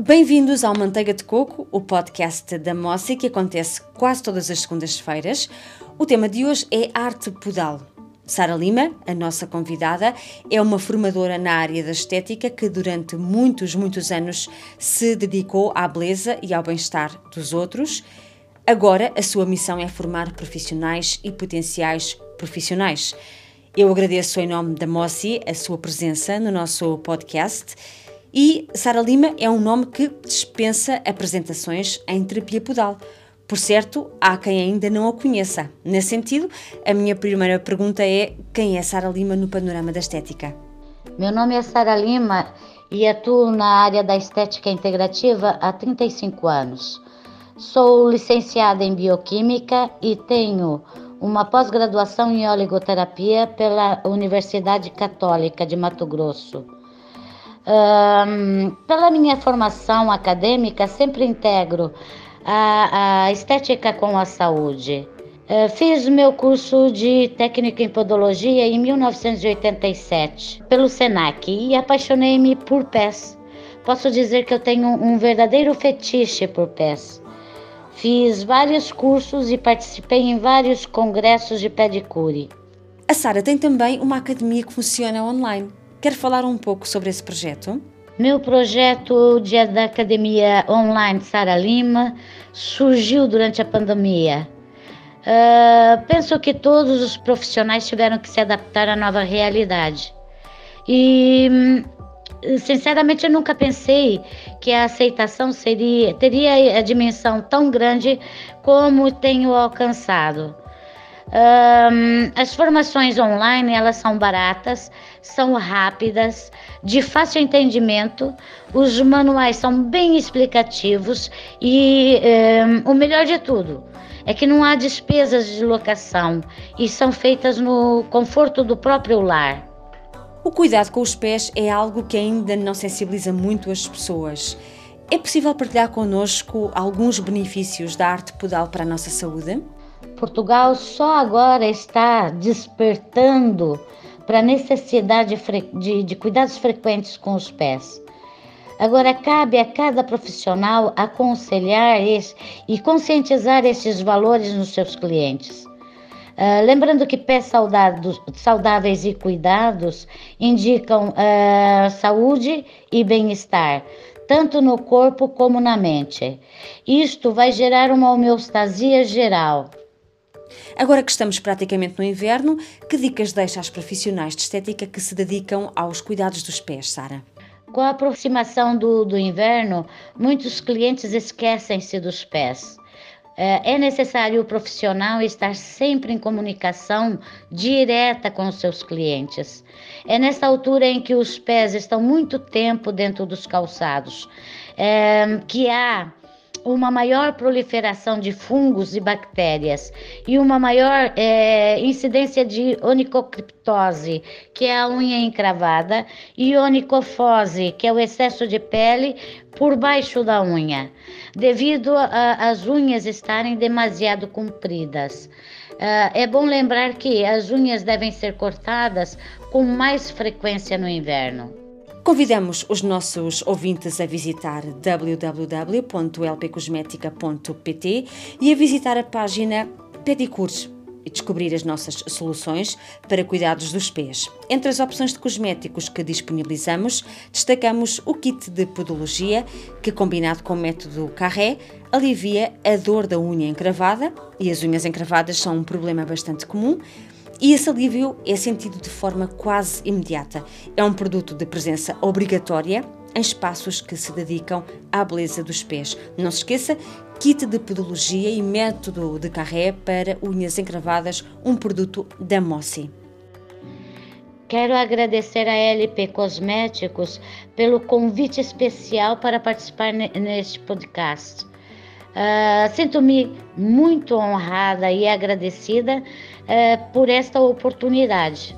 Bem-vindos ao Manteiga de Coco, o podcast da Mossi que acontece quase todas as segundas-feiras. O tema de hoje é arte podal. Sara Lima, a nossa convidada, é uma formadora na área da estética que durante muitos, muitos anos se dedicou à beleza e ao bem-estar dos outros. Agora, a sua missão é formar profissionais e potenciais profissionais. Eu agradeço em nome da Mossi a sua presença no nosso podcast e Sara Lima é um nome que dispensa apresentações em terapia podal. Por certo, há quem ainda não a conheça. Nesse sentido, a minha primeira pergunta é: quem é Sara Lima no panorama da estética? Meu nome é Sara Lima e atuo na área da estética integrativa há 35 anos. Sou licenciada em bioquímica e tenho uma pós-graduação em oligoterapia pela Universidade Católica de Mato Grosso. Um, pela minha formação acadêmica, sempre integro a, a estética com a saúde. Uh, fiz meu curso de técnica em podologia em 1987 pelo SENAC e apaixonei-me por pés. Posso dizer que eu tenho um verdadeiro fetiche por pés. Fiz vários cursos e participei em vários congressos de pedicure. A Sara tem também uma academia que funciona online. Quer falar um pouco sobre esse projeto? Meu projeto de, da Academia Online Sara Lima surgiu durante a pandemia. Uh, penso que todos os profissionais tiveram que se adaptar à nova realidade. E, sinceramente, eu nunca pensei que a aceitação seria, teria a dimensão tão grande como tenho alcançado. Um, as formações online elas são baratas, são rápidas, de fácil entendimento. Os manuais são bem explicativos e um, o melhor de tudo é que não há despesas de locação e são feitas no conforto do próprio lar. O cuidado com os pés é algo que ainda não sensibiliza muito as pessoas. É possível partilhar connosco alguns benefícios da arte podal para a nossa saúde? Portugal só agora está despertando para a necessidade de, de cuidados frequentes com os pés. Agora, cabe a cada profissional aconselhar esse, e conscientizar esses valores nos seus clientes. Uh, lembrando que pés saudados, saudáveis e cuidados indicam uh, saúde e bem-estar, tanto no corpo como na mente. Isto vai gerar uma homeostasia geral, Agora que estamos praticamente no inverno, que dicas deixa às profissionais de estética que se dedicam aos cuidados dos pés, Sara? Com a aproximação do, do inverno, muitos clientes esquecem-se dos pés. É, é necessário o profissional estar sempre em comunicação direta com os seus clientes. É nessa altura em que os pés estão muito tempo dentro dos calçados, é, que há uma maior proliferação de fungos e bactérias e uma maior é, incidência de onicocriptose, que é a unha encravada, e onicofose, que é o excesso de pele por baixo da unha, devido às unhas estarem demasiado compridas. Uh, é bom lembrar que as unhas devem ser cortadas com mais frequência no inverno. Convidamos os nossos ouvintes a visitar www.lpcosmetica.pt e a visitar a página Pedicures e descobrir as nossas soluções para cuidados dos pés. Entre as opções de cosméticos que disponibilizamos, destacamos o kit de podologia, que combinado com o método Carré, alivia a dor da unha encravada, e as unhas encravadas são um problema bastante comum, e esse alívio é sentido de forma quase imediata. É um produto de presença obrigatória em espaços que se dedicam à beleza dos pés. Não se esqueça, kit de podologia e método de carré para unhas encravadas, um produto da Mossi. Quero agradecer a LP Cosméticos pelo convite especial para participar neste podcast. Uh, Sinto-me muito honrada e agradecida uh, por esta oportunidade.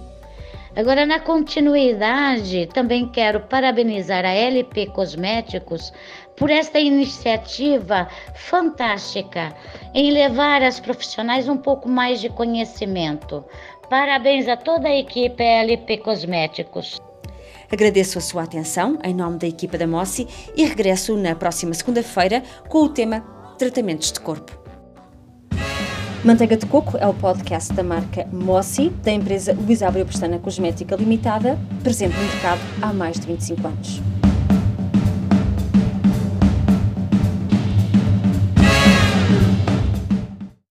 Agora, na continuidade, também quero parabenizar a LP Cosméticos por esta iniciativa fantástica em levar as profissionais um pouco mais de conhecimento. Parabéns a toda a equipe LP Cosméticos. Agradeço a sua atenção em nome da equipa da Mossi e regresso na próxima segunda-feira com o tema Tratamentos de Corpo. Manteiga de Coco é o podcast da marca Mossi, da empresa Luís Abreu Pestana Cosmética Limitada, presente no mercado há mais de 25 anos.